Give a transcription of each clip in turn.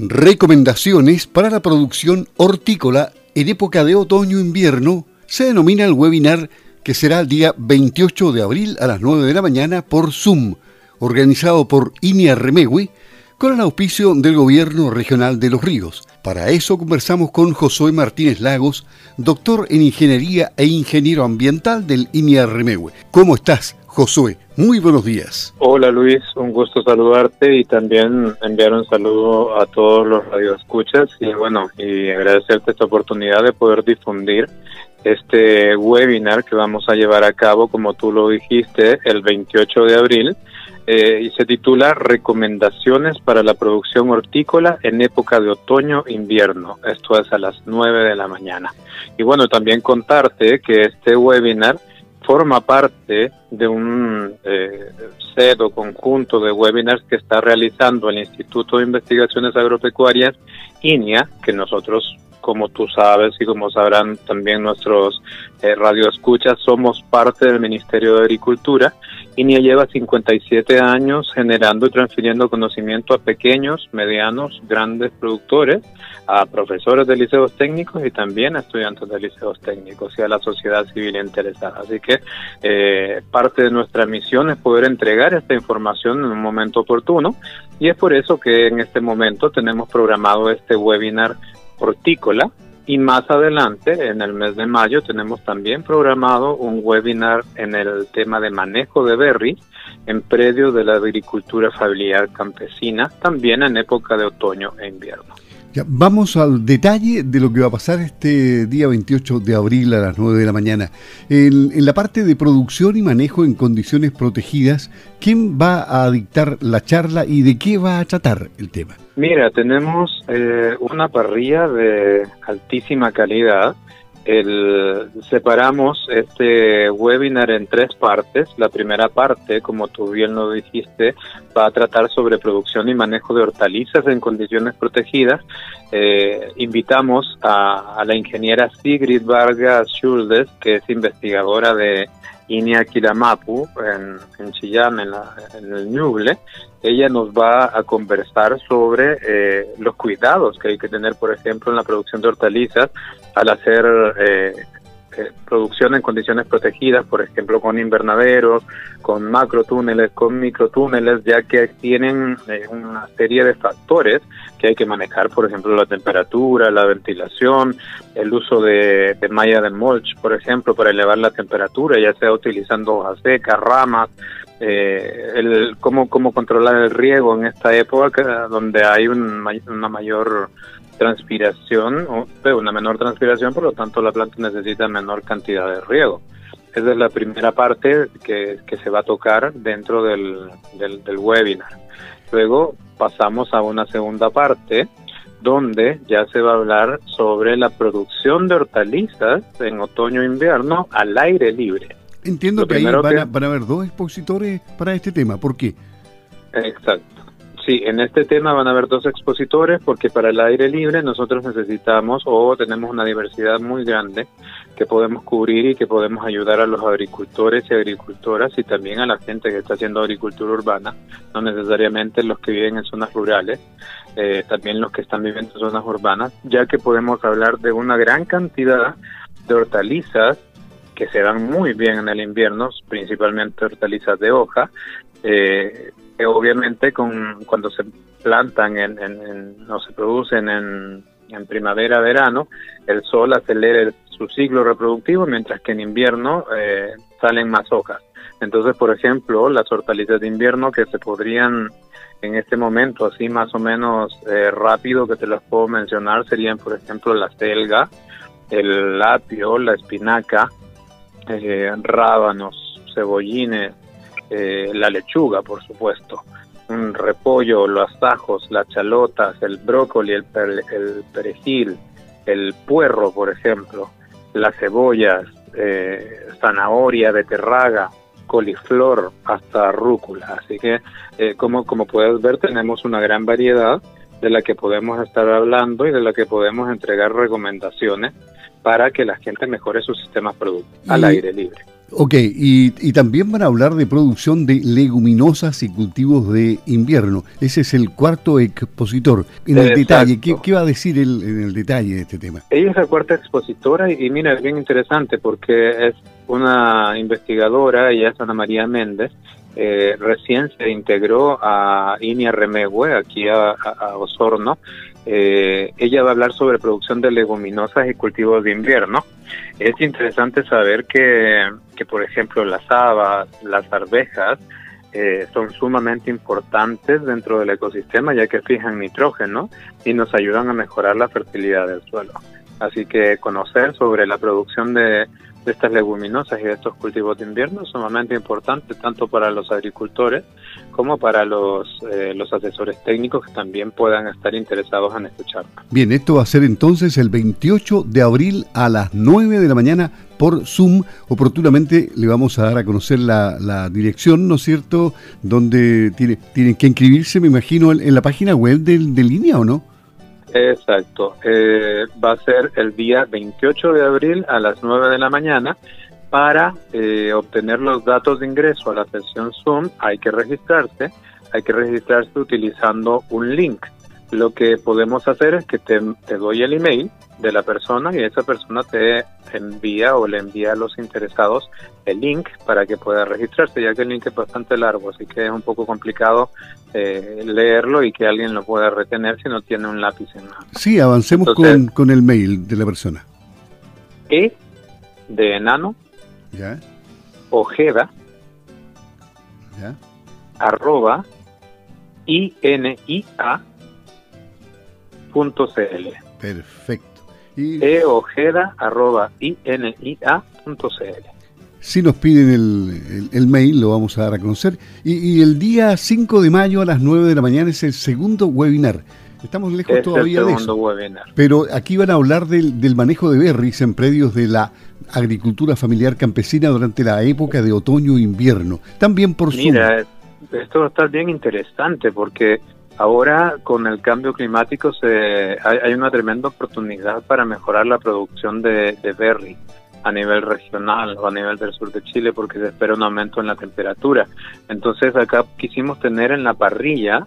Recomendaciones para la producción hortícola en época de otoño-invierno se denomina el webinar que será el día 28 de abril a las 9 de la mañana por Zoom, organizado por INIA Remewi, con el auspicio del Gobierno Regional de Los Ríos. Para eso conversamos con Josué Martínez Lagos, doctor en Ingeniería e Ingeniero Ambiental del INIA Remewi. ¿Cómo estás, Josué? Muy buenos días. Hola Luis, un gusto saludarte y también enviar un saludo a todos los radioescuchas y bueno, y agradecerte esta oportunidad de poder difundir este webinar que vamos a llevar a cabo, como tú lo dijiste, el 28 de abril eh, y se titula Recomendaciones para la producción hortícola en época de otoño-invierno. Esto es a las 9 de la mañana. Y bueno, también contarte que este webinar forma parte de un eh, o conjunto de webinars que está realizando el Instituto de Investigaciones Agropecuarias, INIA, que nosotros como tú sabes y como sabrán también nuestros eh, radioescuchas, somos parte del Ministerio de Agricultura. INIA lleva 57 años generando y transfiriendo conocimiento a pequeños, medianos, grandes productores, a profesores de liceos técnicos y también a estudiantes de liceos técnicos y a la sociedad civil interesada. Así que eh, parte de nuestra misión es poder entregar esta información en un momento oportuno y es por eso que en este momento tenemos programado este webinar hortícola y más adelante, en el mes de mayo, tenemos también programado un webinar en el tema de manejo de berries en predio de la agricultura familiar campesina, también en época de otoño e invierno vamos al detalle de lo que va a pasar este día 28 de abril a las 9 de la mañana. En, la parte de producción y manejo en condiciones protegidas, ¿quién va a dictar la charla y de qué va a tratar el tema? Mira, tenemos eh, una parrilla de altísima calidad el, separamos este webinar en tres partes. La primera parte, como tú bien lo dijiste, va a tratar sobre producción y manejo de hortalizas en condiciones protegidas. Eh, invitamos a, a, la ingeniera Sigrid Vargas Schuldes, que es investigadora de Inia Kilamapu en, en Chillán, en, en, el Ñuble, ella nos va a conversar sobre eh, los cuidados que hay que tener, por ejemplo, en la producción de hortalizas al hacer eh, eh, producción en condiciones protegidas, por ejemplo, con invernaderos, con macrotúneles, con microtúneles, ya que tienen eh, una serie de factores que hay que manejar, por ejemplo, la temperatura, la ventilación, el uso de, malla de mulch, por ejemplo, para elevar la temperatura, ya sea utilizando hojas secas, ramas, eh, el cómo, cómo controlar el riego en esta época donde hay un, una mayor transpiración, o una menor transpiración, por lo tanto la planta necesita menor cantidad de riego. Esa es la primera parte que, que se va a tocar dentro del, del, del webinar. Luego pasamos a una segunda parte donde ya se va a hablar sobre la producción de hortalizas en otoño-invierno al aire libre. Entiendo que ahí van, a, van, a, haber dos expositores para este tema. ¿Por qué? Exacto. Sí, en este tema van a haber dos expositores porque para el aire libre nosotros necesitamos o tenemos una diversidad muy grande que podemos cubrir y que podemos ayudar a los agricultores y agricultoras y también a la gente que está haciendo agricultura urbana, no necesariamente los que viven en zonas rurales, eh, también los que están viviendo en zonas urbanas, ya que podemos hablar de una gran cantidad de hortalizas que se dan muy bien en el invierno, principalmente hortalizas de hoja, eh, obviamente con, cuando se plantan en, en, o se producen en, en primavera, verano, el sol acelera su ciclo reproductivo, mientras que en invierno eh, salen más hojas. Entonces, por ejemplo, las hortalizas de invierno que se podrían en este momento, así más o menos eh, rápido que te las puedo mencionar, serían, por ejemplo, la selga, el apio, la espinaca, eh, rábanos, cebollines, eh, la lechuga, por supuesto, un repollo, los ajos, las chalotas, el brócoli, el, el perejil, el puerro, por ejemplo, las cebollas, eh, zanahoria, beterraga, coliflor, hasta rúcula. Así que, eh, como, como puedes ver, tenemos una gran variedad de la que podemos estar hablando y de la que podemos entregar recomendaciones para que la gente mejore su sistema productivo al aire libre. Ok, y, también van a hablar de producción de leguminosas y cultivos de invierno. Ese es el cuarto expositor. En el detalle, ¿qué, va a decir en el detalle de este tema? Ella es la cuarta expositora y, mira, es bien interesante porque es una investigadora, ella es Ana María Méndez, eh, recién se integró a INIA Remegüe, aquí a, Osorno. Eh, ella va a hablar sobre producción de leguminosas y cultivos de invierno. Es interesante saber que, que por ejemplo, las habas, las arvejas, eh, son sumamente importantes dentro del ecosistema ya que fijan nitrógeno y nos ayudan a mejorar la fertilidad del suelo. Así que conocer sobre la producción de de estas leguminosas y de estos cultivos de invierno es sumamente importante tanto para los agricultores como para los, eh, los asesores técnicos que también puedan estar interesados en escuchar. Bien, esto va a ser entonces el 28 de abril a las 9 de la mañana por Zoom. Oportunamente le vamos a dar a conocer la, dirección, ¿no es cierto?, donde tiene, tienen que inscribirse, me imagino, en, la página web de, de línea o no. Exacto. Eh, va a ser el día 28 de abril a las 9 de la mañana. Para eh, obtener los datos de ingreso a la sesión Zoom hay que registrarse. Hay que registrarse utilizando un link. Lo que podemos hacer es que te, te doy el email de la persona y esa persona te envía o le envía a los interesados el link para que pueda registrarse, ya que el link es bastante largo, así que es un poco complicado eh, leerlo y que alguien lo pueda retener si no tiene un lápiz en mano. Sí, avancemos con, con, el mail de la persona. E de enano, ¿Ya? Ojeda, ¿Ya? arroba, I-N-I-A CL. Perfecto. Y... eojeda.inia.cl. Si nos piden el, el, mail, lo vamos a dar a conocer. Y, el día 5 de mayo a las 9 de la mañana es el segundo webinar. Estamos lejos todavía de eso. Webinar. Pero aquí van a hablar del, del manejo de berries en predios de la agricultura familiar campesina durante la época de otoño-invierno. También por Mira, esto va a estar bien interesante porque Ahora, con el cambio climático, se, hay, una tremenda oportunidad para mejorar la producción de, de, berry a nivel regional o a nivel del sur de Chile, porque se espera un aumento en la temperatura. Entonces, acá quisimos tener en la parrilla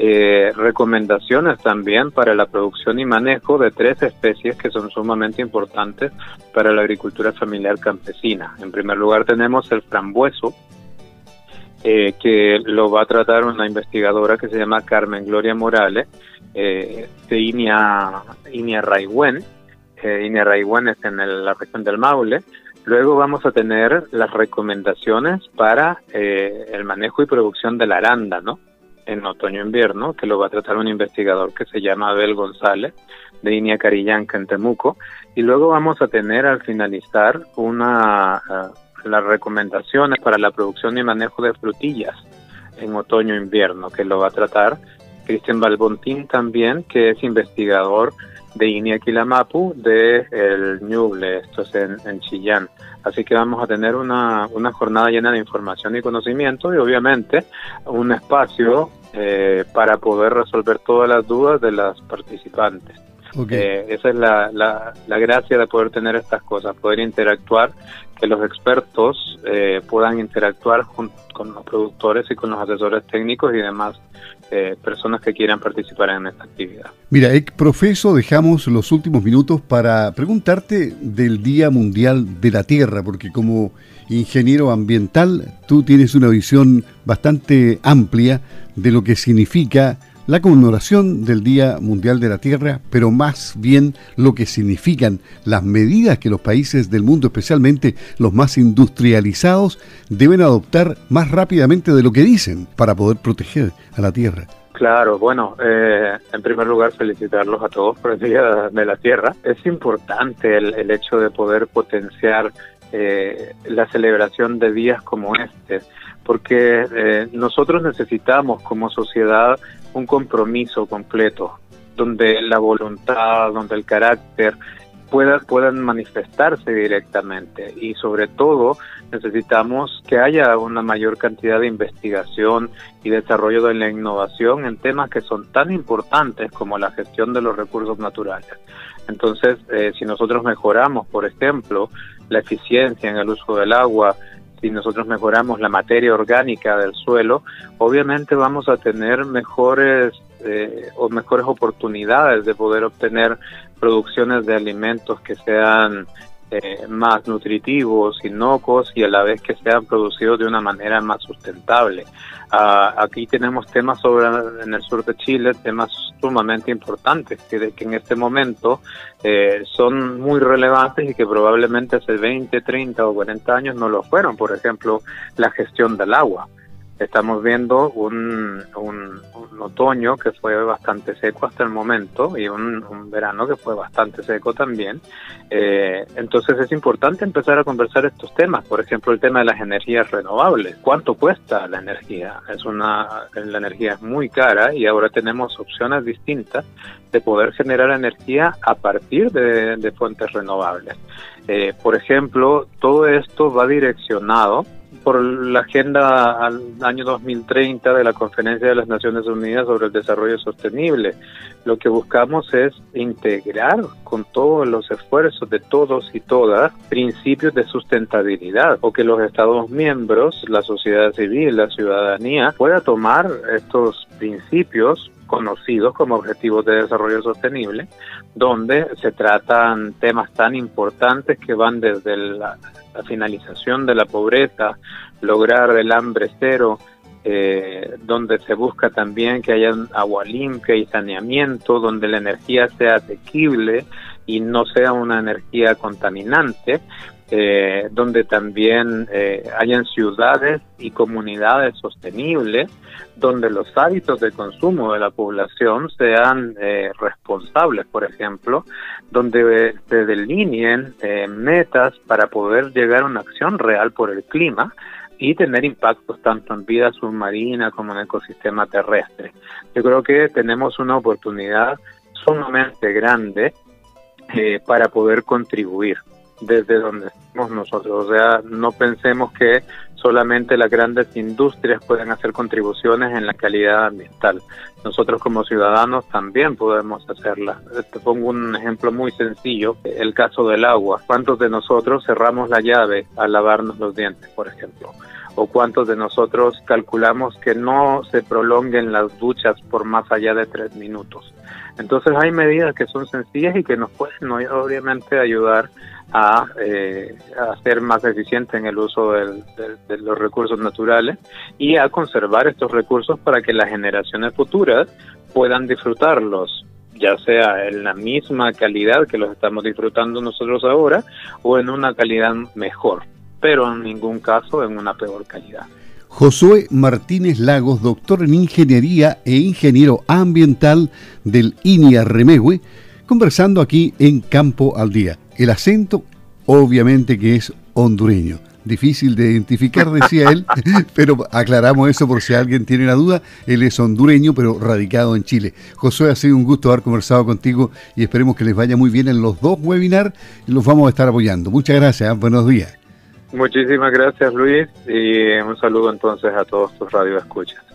eh, recomendaciones también para la producción y manejo de tres especies que son sumamente importantes para la agricultura familiar campesina. En primer lugar, tenemos el frambueso eh, que lo va a tratar una investigadora que se llama Carmen Gloria Morales, eh, de INIA, INIA Raigüen. Eh, INIA Raigüen es en la región del Maule. Luego vamos a tener las recomendaciones para eh, el manejo y producción de la aranda, ¿no? En otoño-invierno, que lo va a tratar un investigador que se llama Abel González, de INIA Carillanca en Temuco. Y luego vamos a tener al finalizar una las recomendaciones para la producción y manejo de frutillas en otoño-invierno, que lo va a tratar Cristian Balbontín también, que es investigador de Iniaquilamapu de el Ñuble, esto es en, Chillán. Así que vamos a tener una, una jornada llena de información y conocimiento y obviamente un espacio eh, para poder resolver todas las dudas de las participantes. Eh, esa es la, la, la, gracia de poder tener estas cosas, poder interactuar, que los expertos eh, puedan interactuar con los productores y con los asesores técnicos y demás eh, personas que quieran participar en esta actividad. Mira, profeso, dejamos los últimos minutos para preguntarte del Día Mundial de la Tierra, porque como ingeniero ambiental tú tienes una visión bastante amplia de lo que significa la conmemoración del Día Mundial de la Tierra, pero más bien lo que significan las medidas que los países del mundo, especialmente los más industrializados, deben adoptar más rápidamente de lo que dicen para poder proteger a la Tierra. Claro, bueno, eh, en primer lugar felicitarlos a todos por el Día de la Tierra. Es importante el, hecho de poder potenciar eh, la celebración de días como este, porque eh, nosotros necesitamos como sociedad un compromiso completo, donde la voluntad, donde el carácter pueda, puedan manifestarse directamente y sobre todo necesitamos que haya una mayor cantidad de investigación y desarrollo de la innovación en temas que son tan importantes como la gestión de los recursos naturales. Entonces, eh, si nosotros mejoramos, por ejemplo, la eficiencia en el uso del agua, si nosotros mejoramos la materia orgánica del suelo, obviamente vamos a tener mejores eh, o mejores oportunidades de poder obtener producciones de alimentos que sean eh, más nutritivos, inocuos y a la vez que sean producidos de una manera más sustentable. Ah, aquí tenemos temas sobre en el sur de Chile, temas sumamente importantes que, que en este momento eh, son muy relevantes y que probablemente hace 20, 30 o 40 años no lo fueron. Por ejemplo, la gestión del agua estamos viendo un, un, otoño que fue bastante seco hasta el momento y un, verano que fue bastante seco también. Eh, entonces es importante empezar a conversar estos temas, por ejemplo el tema de las energías renovables. ¿Cuánto cuesta la energía? Es una, la energía es muy cara y ahora tenemos opciones distintas de poder generar energía a partir de, de fuentes renovables. Eh, por ejemplo, todo esto va direccionado por la agenda al año 2030 de la Conferencia de las Naciones Unidas sobre el Desarrollo Sostenible. Lo que buscamos es integrar con todos los esfuerzos de todos y todas principios de sustentabilidad o que los Estados miembros, la sociedad civil, la ciudadanía pueda tomar estos principios conocidos como Objetivos de Desarrollo Sostenible, donde se tratan temas tan importantes que van desde la, finalización de la pobreza, lograr el hambre cero, eh, donde se busca también que haya agua limpia y saneamiento, donde la energía sea asequible y no sea una energía contaminante, eh, donde también eh, hayan ciudades y comunidades sostenibles, donde los hábitos de consumo de la población sean eh, responsables, por ejemplo, donde se delineen metas para poder llegar a una acción real por el clima y tener impactos tanto en vida submarina como en ecosistema terrestre. Yo creo que tenemos una oportunidad sumamente grande para poder contribuir desde donde estamos nosotros. O sea, no pensemos que solamente las grandes industrias pueden hacer contribuciones en la calidad ambiental. Nosotros como ciudadanos también podemos hacerla. Te pongo un ejemplo muy sencillo, el caso del agua. ¿Cuántos de nosotros cerramos la llave al lavarnos los dientes, por ejemplo? o cuántos de nosotros calculamos que no se prolonguen las duchas por más allá de tres minutos. Entonces hay medidas que son sencillas y que nos pueden obviamente ayudar a, eh, a ser más eficiente en el uso de los recursos naturales y a conservar estos recursos para que las generaciones futuras puedan disfrutarlos ya sea en la misma calidad que los estamos disfrutando nosotros ahora o en una calidad mejor, pero en ningún caso en una peor calidad. Josué Martínez Lagos, doctor en Ingeniería e ingeniero ambiental del INIA Remehue, conversando aquí en Campo al Día. El acento, obviamente que es hondureño. Difícil de identificar, decía él, pero aclaramos eso por si alguien tiene la duda. Él es hondureño, pero radicado en Chile. Josué, ha sido un gusto haber conversado contigo y esperemos que les vaya muy bien en los dos webinars y los vamos a estar apoyando. Muchas gracias, ¿eh? buenos días. Muchísimas gracias, Luis, y un saludo entonces a todos tus radioescuchas.